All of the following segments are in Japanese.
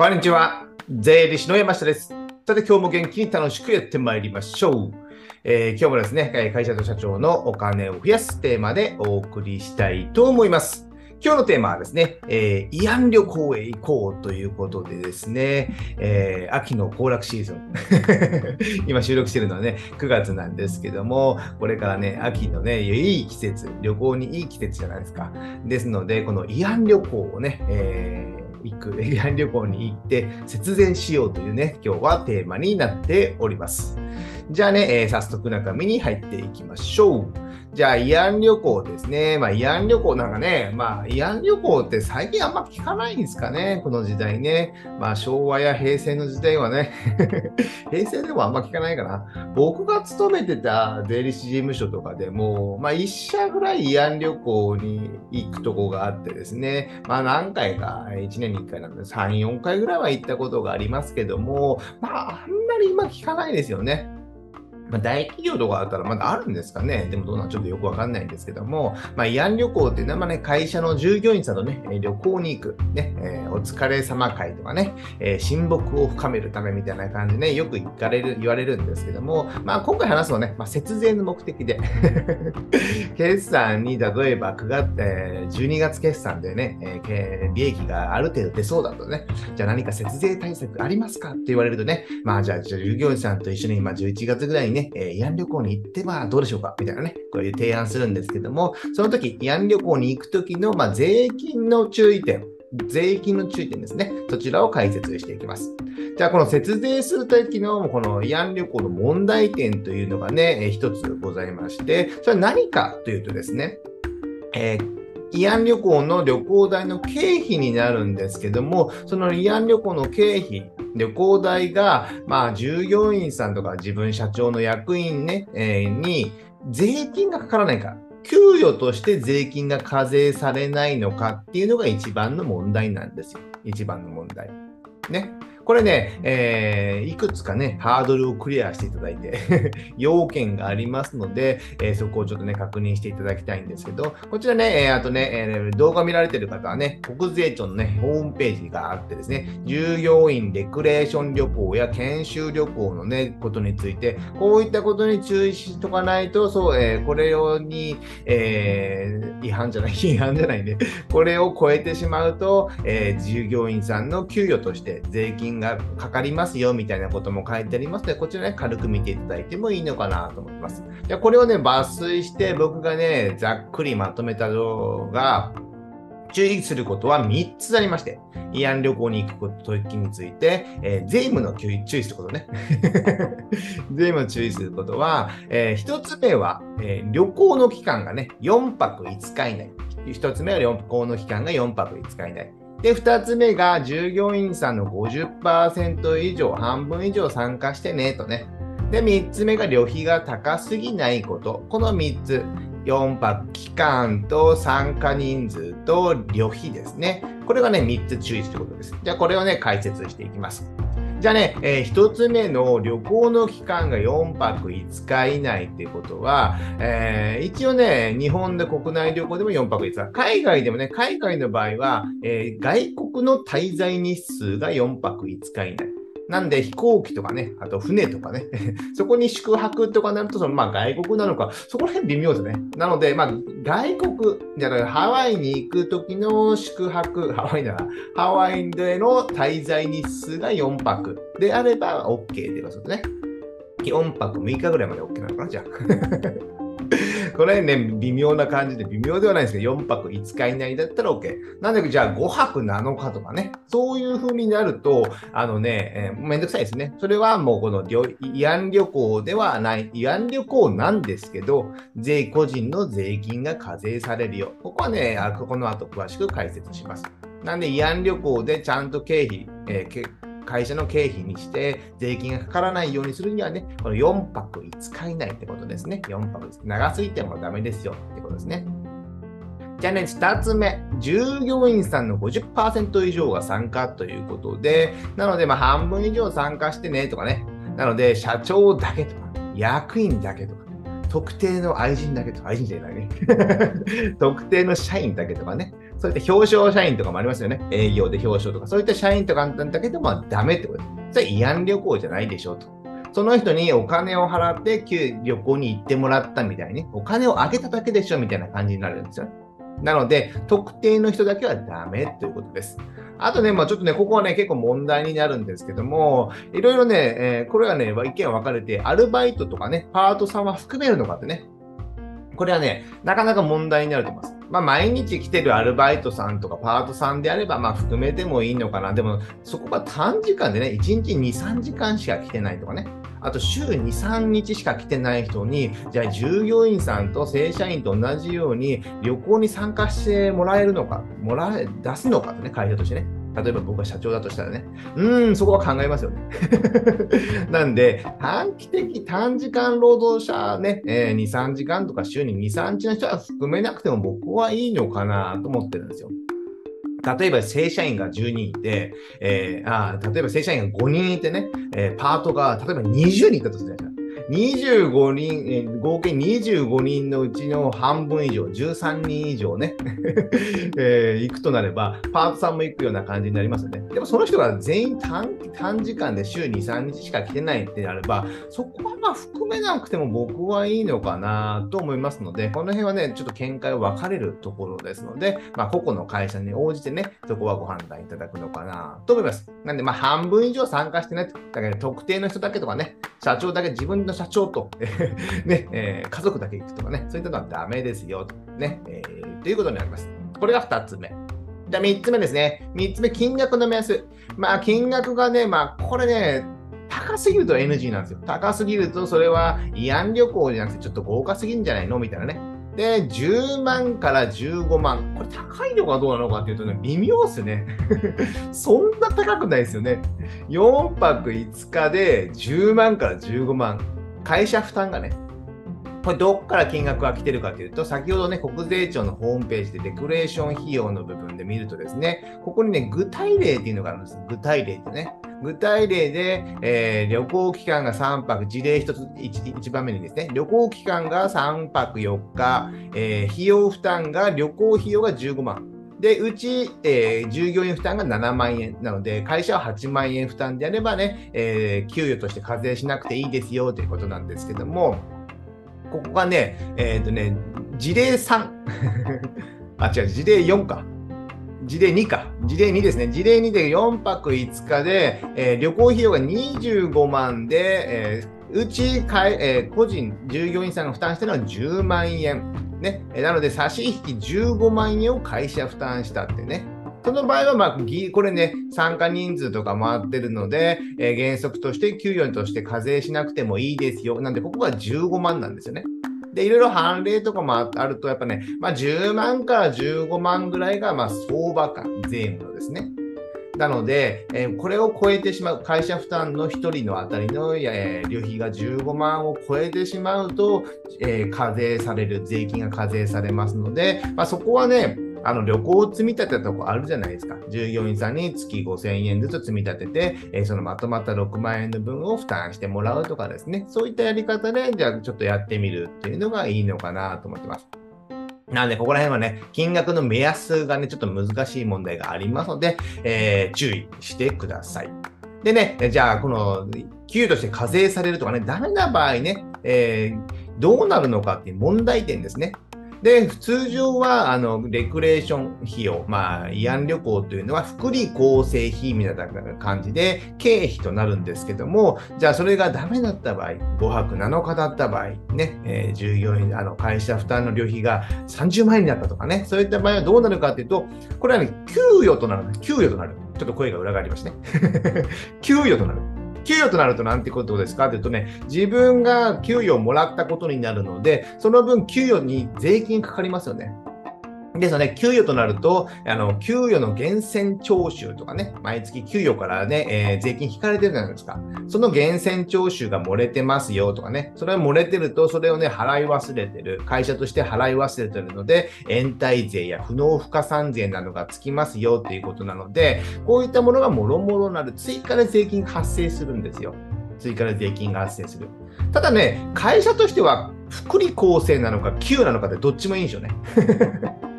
こんにちは。税理士の山下です。さて、今日も元気に楽しくやってまいりましょう。えー、今日もですね、会社と社長のお金を増やすテーマでお送りしたいと思います。今日のテーマはですね、えー、慰安旅行へ行こうということでですね、えー、秋の行楽シーズン。今収録してるのはね、9月なんですけども、これからね、秋のね、いい季節、旅行にいい季節じゃないですか。ですので、この慰安旅行をね、えー行く、慰安旅行に行って節電しようというね、今日はテーマになっております。じゃあね、えー、早速中身に入っていきましょう。じゃあ、慰安旅行ですね。まあ、慰安旅行なんかね、まあ、慰安旅行って最近あんま聞かないんですかね、この時代ね。まあ、昭和や平成の時代はね、平成でもあんま聞かないかな。僕が勤めてた税理士事務所とかでも、まあ、1社ぐらい慰安旅行に行くとこがあってですね、まあ、何回か、1年に1回なんで、3、4回ぐらいは行ったことがありますけども、まあ、あんまり今聞かないですよね。まあ、大企業とかだったらまだあるんですかね。でもどうなんちょっとよくわかんないんですけども、まあ、慰安旅行っていうのはね、会社の従業員さんとね、旅行に行く、ね、えー、お疲れ様会とかね、えー、親睦を深めるためみたいな感じでね、よく言われる言われるんですけども、まあ、今回話すのはね、まあ、節税の目的で。決算に例えば9月、えー、12月決算でね、えー、利益がある程度出そうだとね、じゃあ何か節税対策ありますかって言われるとね、まあじゃあ従業員さんと一緒に今11月ぐらいにね、ね、えー、慰安旅行に行ってはどうでしょうか？みたいなね、こういう提案するんですけども、その時、慰安旅行に行く時の、まあ、税金の注意点、税金の注意点ですね。そちらを解説していきます。じゃあ、この節税するときのこの慰安旅行の問題点というのがね、え一つございまして、それは何かというとですね、えー慰安旅行の旅行代の経費になるんですけども、その慰安旅行の経費、旅行代が、まあ、従業員さんとか自分社長の役員ね、えー、に税金がかからないか。給与として税金が課税されないのかっていうのが一番の問題なんですよ。一番の問題。ね。これね、えー、いくつかね、ハードルをクリアしていただいて 要件がありますので、えー、そこをちょっとね、確認していただきたいんですけど、こちらね、えー、あとね、え動画見られてる方はね、国税庁のね、ホームページがあってですね、従業員レクレーション旅行や研修旅行のね、ことについて、こういったことに注意しとかないと、そう、えこれ用に、えー違反じゃない、違反じゃないね、これを超えてしまうと、え従業員さんの給与として税金がかかりますよみたいなことも書いてありますので、こちらね、軽く見ていただいてもいいのかなと思います。じゃこれをね、抜粋して僕がね、ざっくりまとめた動画、注意することは3つありまして、慰安旅行に行くこと時について、えー、税務の注意することね。税務の注意することは、えー、1つ目は、えー、旅行の期間がね、4泊5日以内。1つ目は旅行の期間が4泊5日以内。で、2つ目が従業員さんの50%以上、半分以上参加してねとね。で、3つ目が旅費が高すぎないこと。この3つ。4泊期間と参加人数と旅費ですね。これがね、3つ注意することです。じゃあ、これをね、解説していきます。じゃあね、えー、1つ目の旅行の期間が4泊5日以内っていうことは、えー、一応ね、日本で国内旅行でも4泊5日、海外でもね、海外の場合は、えー、外国の滞在日数が4泊5日以内。なんで飛行機とかね、あと船とかね、そこに宿泊とかなると、そのまあ外国なのか、そこら辺微妙ですね。なので、まあ外国、じゃハワイに行く時の宿泊、ハワイなら、ハワイでの滞在日数が4泊であれば OK っていうことですね。4泊6日ぐらいまで OK なのかな、じゃあ。これね、微妙な感じで、微妙ではないですけど、4泊5日以内だったら OK。なんだけど、じゃあ5泊7日とかね、そういう風になると、あのね、えー、めんどくさいですね。それはもうこの慰安旅行ではない、慰安旅行なんですけど、税個人の税金が課税されるよ。ここはね、あここの後詳しく解説します。なんで慰安旅行でちゃんと経費、えー会社の経費にして税金がかからないようにするにはね、この4泊5日以内ってことですね。4泊です長すぎてもダメですよってことですね。じゃあね、2つ目、従業員さんの50%以上が参加ということで、なので、ま、半分以上参加してねとかね、なので、社長だけとか、役員だけとか、特定の愛人だけとか、愛人じゃないね。特定の社員だけとかね、そういった表彰社員とかもありますよね。営業で表彰とか、そういった社員とかなんだけども、ダメってことです。それ慰安旅行じゃないでしょうと。その人にお金を払って旅行に行ってもらったみたいに、お金をあげただけでしょみたいな感じになるんですよ。なので、特定の人だけはダメということです。あとね、まあ、ちょっとね、ここはね、結構問題になるんですけども、いろいろね、えー、これはね、意見分かれて、アルバイトとかね、パートさんは含めるのかってね、これはね、なかなか問題になると思います。まあ、毎日来てるアルバイトさんとかパートさんであれば、まあ、含めてもいいのかな。でも、そこが短時間でね、1日2、3時間しか来てないとかね。あと週2、3日しか来てない人に、じゃあ従業員さんと正社員と同じように旅行に参加してもらえるのか、もらえ、出すのかってね、会社としてね。例えば僕が社長だとしたらね、うん、そこは考えますよね。なんで、短期的、短時間労働者ね、えー、2、3時間とか週に2、3日の人は含めなくても僕はいいのかなと思ってるんですよ。例えば正社員が10人いて、えー、あ例えば正社員が5人いてね、えー、パートが例えば20人いたとするじゃないですか。25人、えー、合計25人のうちの半分以上、13人以上ね、えー、行くとなれば、パートさんも行くような感じになりますよね。でもその人が全員短短時間で週2、3日しか来てないってなれば、そこはまあ含めなくても僕はいいのかなと思いますので、この辺はね、ちょっと見解を分かれるところですので、まあ、個々の会社に応じてね、そこはご判断いただくのかなと思います。なんで、まあ、半分以上参加してなね、だから特定の人だけとかね、社長だけ自分の社長と ね、えー、家族だけ行くとかね、そういったのはダメですよ、とね、えー、ということになります。これが2つ目。じゃあ3つ目ですね。3つ目、金額の目安。まあ、金額がね、まあ、これね、高すぎると NG なんですよ。高すぎると、それは慰安旅行じゃなくて、ちょっと豪華すぎんじゃないのみたいなね。で、10万から15万。これ高いのかどうなのかっていうとね、微妙っすね。そんな高くないですよね。4泊5日で10万から15万。会社負担がね、これどっから金額が来てるかというと、先ほどね、国税庁のホームページでデコレーション費用の部分で見るとですね、ここにね、具体例っていうのがあるんです。具体例ってね。具体例で、えー、旅行期間が3泊、事例1つ 1, 1番目にですね、旅行期間が3泊4日、えー、費用負担が、旅行費用が15万。で、うち、えー、従業員負担が7万円なので、会社は8万円負担であればね、えー、給与として課税しなくていいですよということなんですけども、ここがね、えっ、とね、事例3。あ、違う、事例4か。事例2か。事例2ですね。事例2で4泊5日で、えー、旅行費用が25万で、えー、うち、えー、個人、従業員さんが負担してるのは10万円。ね。なので、差し引き15万円を会社負担したってね。その場合は、まあ、これね、参加人数とか回ってるので、えー、原則として給与として課税しなくてもいいですよ。なんで、ここが15万なんですよね。で、いろいろ判例とかもあると、やっぱね、まあ、10万から15万ぐらいが、まあ、相場感、税務のですね。なので、えー、これを超えてしまう、会社負担の1人のあたりの、えー、旅費が15万を超えてしまうと、えー、課税される、税金が課税されますので、まあ、そこはね、あの旅行を積み立てたとこあるじゃないですか。従業員さんに月5000円ずつ積み立てて、えー、そのまとまった6万円の分を負担してもらうとかですね。そういったやり方で、じゃあちょっとやってみるっていうのがいいのかなと思ってます。なんで、ここら辺はね、金額の目安がね、ちょっと難しい問題がありますので、えー、注意してください。でね、じゃあ、この、給与として課税されるとかね、ダメな場合ね、えー、どうなるのかっていう問題点ですね。で、通常は、あの、レクレーション費用、まあ、慰安旅行というのは、福利厚生費みたいな感じで、経費となるんですけども、じゃあ、それがダメだった場合、5泊7日だった場合、ね、えー、従業員、あの、会社負担の旅費が30万円になったとかね、そういった場合はどうなるかというと、これはね、給与となる。給与となる。ちょっと声が裏返りますね。給与となる。給与となるとなんてことですか？というとね、自分が給与をもらったことになるので、その分給与に税金かかりますよね。ですので、給与となると、あの、給与の源泉徴収とかね、毎月給与からね、えー、税金引かれてるじゃないですか。その源泉徴収が漏れてますよとかね、それが漏れてると、それをね、払い忘れてる、会社として払い忘れてるので、延滞税や不納付加算税などがつきますよっていうことなので、こういったものがもろもろなる追加で税金が発生するんですよ。追加で税金が発生する。ただね、会社としては、福利厚生なのか、給なのかでどっちもいいんでしょうね。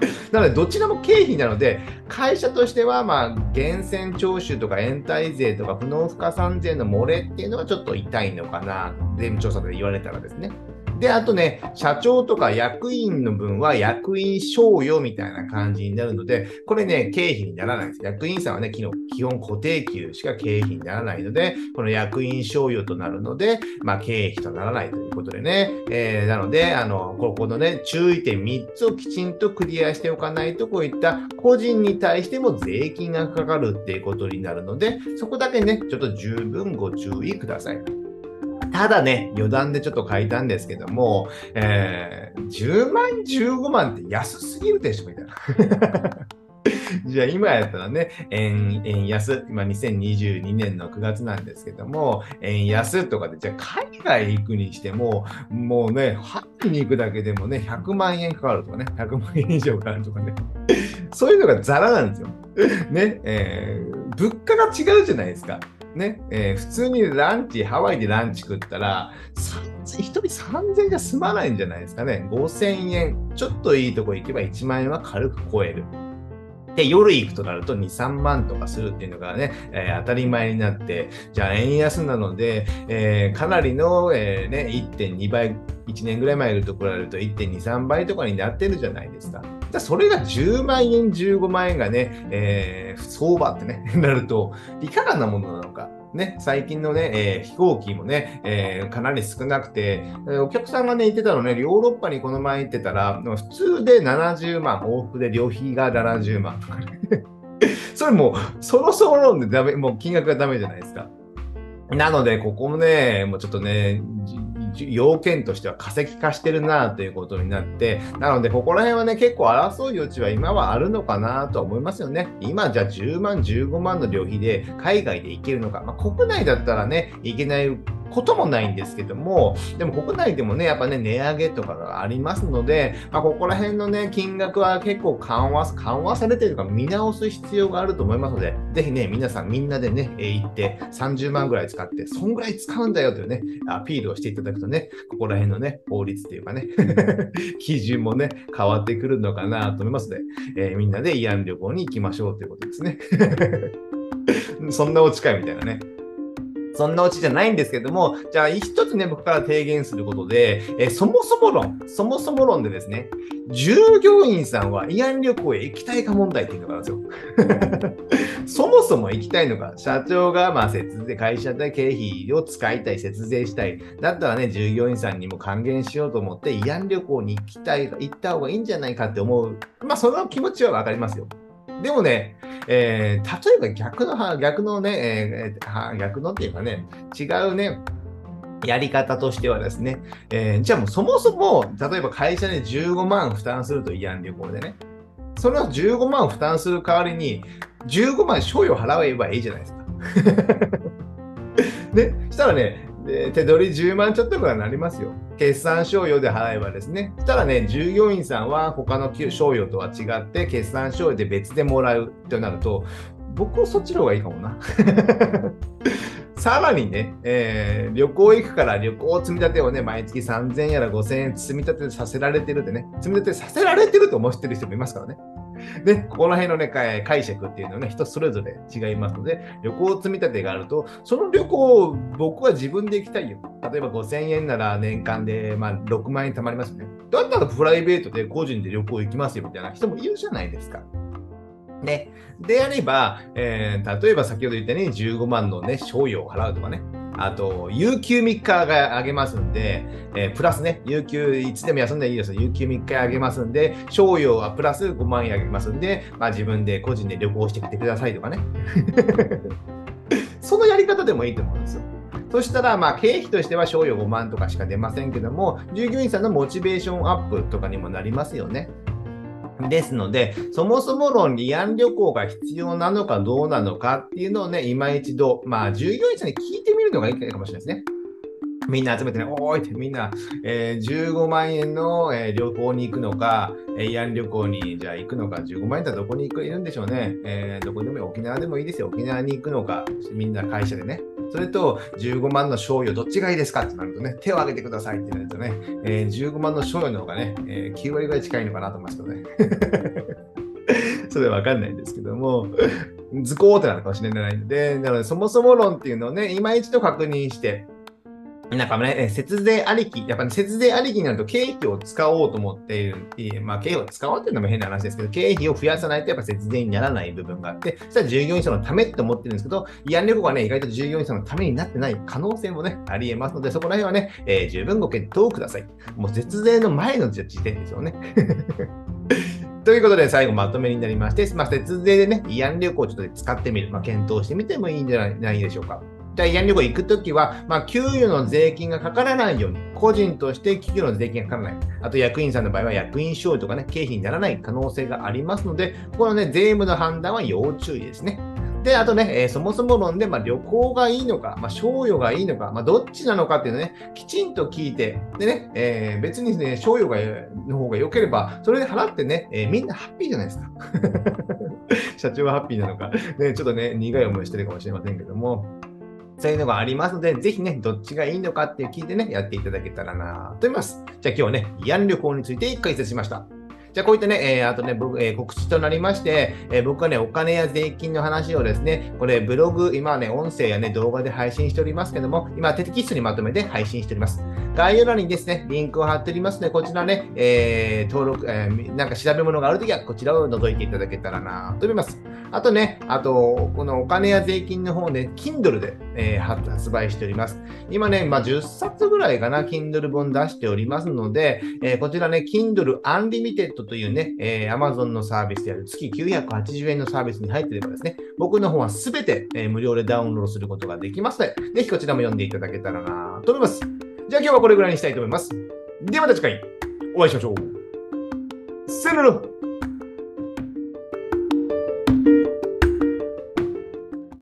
なので、どちらも経費なので、会社としては、まあ、源泉徴収とか延滞税とか不納付加算税の漏れっていうのはちょっと痛いのかな、税務調査で言われたらですね。で、あとね、社長とか役員の分は役員賞与みたいな感じになるので、これね、経費にならないです。役員さんはね、基本固定給しか経費にならないので、この役員賞与となるので、まあ、経費とならないということでね、えー、なので、あの、ここのね、注意点3つをきちんとクリアしておかないと、こういった個人に対しても税金がかかるっていうことになるので、そこだけね、ちょっと十分ご注意ください。ただね、余談でちょっと書いたんですけども、えー、10万、15万って安すぎるでしょみたいな。じゃあ今やったらね、円円安、今2022年の9月なんですけども、円安とかで、じゃあ海外行くにしても、もうね、ハッに行くだけでもね、100万円かかるとかね、100万円以上かかるとかね、そういうのがザラなんですよ。ね、えー、物価が違うじゃないですか。ね、えー、普通にランチ、ハワイでランチ食ったら、1人3000円じゃ済まないんじゃないですかね。5000円、ちょっといいとこ行けば1万円は軽く超える。で、夜行くとなると2、3万とかするっていうのがね、えー、当たり前になって、じゃあ円安なので、えー、かなりの、えー、ね、1.2倍、1年ぐらい前と比べると1.2、3倍とかになってるじゃないですか。だそれが10万円、15万円がね、えー、相場ってね、なると、いかがなものなのか。ね、最近のね、えー、飛行機もね、えー、かなり少なくて、えー、お客さんがね、言ってたのね、ヨーロッパにこの前行ってたら、普通で70万、往復で旅費が70万とかね。それもう、そろそろでダメ、もう金額がダメじゃないですか。なので、ここもね、もうちょっとね、要件としては化石化してるなということになって、なので、ここら辺はね、結構争う余地は今はあるのかなと思いますよね。今、じゃあ10万、15万の旅費で海外で行けるのか。まあ、国内だったらね、行けないこともないんですけども、でも国内でもね、やっぱね、値上げとかがありますので、まあ、ここら辺のね、金額は結構緩和、緩和されてるか見直す必要があると思いますので、ぜひね、皆さんみんなでね、え行って30万ぐらい使って、そんぐらい使うんだよというね、アピールをしていただくとね、ここら辺のね、法律っていうかね、基準もね、変わってくるのかなと思いますので、えー、みんなで慰安旅行に行きましょうということですね。そんなお近いみたいなね。そんなオチじゃないんですけども、じゃあ一つね、僕から提言することで、えそもそも論、そもそも論でですね、従業員さんは慰安旅行へ行きたいか問題っていうのがあるんですよ。そもそも行きたいのか、社長がまあ節税、会社で経費を使いたい、節税したい。だったらね、従業員さんにも還元しようと思って、慰安旅行に行きたい、行った方がいいんじゃないかって思う。まあ、その気持ちはわかりますよ。でもね、えー、例えば逆の、逆のね、えー、逆のっていうかね、違うね、やり方としてはですね、えー、じゃあもうそもそも、例えば会社で15万負担すると慰安旅行でね、その15万負担する代わりに、15万賞与払えばいいじゃないですか。で、したらね、で手取り10万ちょっとぐらいになりますよ。決算賞与で払えばですね。したらね、従業員さんは他の賞与とは違って、決算賞与で別でもらうとなると、僕はそっちの方がいいかもな。さらにね、えー、旅行行くから旅行積み立てをね、毎月3000やら5000円積み立てさせられてるってね、積み立てさせられてると思ってる人もいますからね。で、ここら辺のね、解釈っていうのはね、人それぞれ違いますので、旅行積み立てがあると、その旅行を僕は自分で行きたいよ。例えば5000円なら年間で、まあ、6万円貯まりますね。だったらプライベートで個人で旅行行きますよみたいな人もいるじゃないですか。ね。であれば、えー、例えば先ほど言ったように15万のね、賞与を払うとかね。あと、有給3日があげますんで、えー、プラスね、有給いつでも休んでいいです有給3日あげますんで、賞与はプラス5万円あげますんで、まあ、自分で個人で旅行してきてくださいとかね。そのやり方でもいいと思うんですよ。そしたら、まあ、経費としては賞与5万とかしか出ませんけども、従業員さんのモチベーションアップとかにもなりますよね。ですので、そもそも論、離岸旅行が必要なのかどうなのかっていうのをね、今一度、まあ、従業員さんに聞いてみるのがいいかもしれないですね。みんな集めてね、おーいってみんな、えー、15万円の、えー、旅行に行くのか、えー、慰安旅行にじゃあ行くのか、15万円だったらどこに行くいるんでしょうね、えー。どこでもいい、沖縄でもいいですよ。沖縄に行くのか、みんな会社でね。それと15万の賞与どっちがいいですかってなるとね、手を挙げてくださいってなるとね、えー、15万の賞与の方がね、えー、9割ぐらい近いのかなと思いますけどね。それはわかんないんですけども、図工ってなるかもしれないので、なのでそもそも論っていうのをね、今一度確認して、なんかね、節税ありき、やっぱり、ね、節税ありきになると経費を使おうと思っている、まあ経費を使おうっていうのも変な話ですけど、経費を増やさないとやっぱ節税にならない部分があって、そしたら従業員さんのためって思ってるんですけど、慰安旅行がね、意外と従業員さんのためになってない可能性もね、あり得ますので、そこら辺はね、えー、十分ご検討ください。もう節税の前の時点ですよね。ということで、最後まとめになりまして、まあ、節税でね、慰安旅行をちょっと使ってみる、まあ、検討してみてもいいんじゃないでしょうか。慰安旅行行くときは、まあ、給与の税金がかからないように、個人として給与の税金がかからない。あと役員さんの場合は役員賞与とかね、経費にならない可能性がありますので、このね、税務の判断は要注意ですね。で、あとね、えー、そもそも論で、まあ、旅行がいいのか、まあ、賞与がいいのか、まあ、どっちなのかっていうのね、きちんと聞いて、でね、えー、別にね、賞与がの方が良ければ、それで払ってね、えー、みんなハッピーじゃないですか。社長はハッピーなのか、ね、ちょっとね、苦い思いしてるかもしれませんけども、そういうのがありますので、ぜひね、どっちがいいのかって聞いてね、やっていただけたらなと思います。じゃあ今日はね、慰安旅行について解説しました。じゃあこういったね、えー、あとね、僕、えー、告知となりまして、えー、僕はね、お金や税金の話をですね、これブログ、今はね、音声やね、動画で配信しておりますけども、今、テキストにまとめて配信しております。概要欄にですね、リンクを貼っておりますので、こちらね、えー、登録、えー、なんか調べ物があるときは、こちらを覗いていただけたらなと思います。あとね、あと、このお金や税金の方で、Kindle で、えー、発売しております。今ね、まあ、10冊ぐらいかな、Kindle 本出しておりますので、えー、こちらね、Kindle Unlimited というね、えー、Amazon のサービスである月980円のサービスに入っていればですね、僕の方はすべて、えー、無料でダウンロードすることができますので、ぜひこちらも読んでいただけたらなと思います。じゃあ今日はこれぐらいにしたいと思います。ではまた次回お会いしましょう。さよなら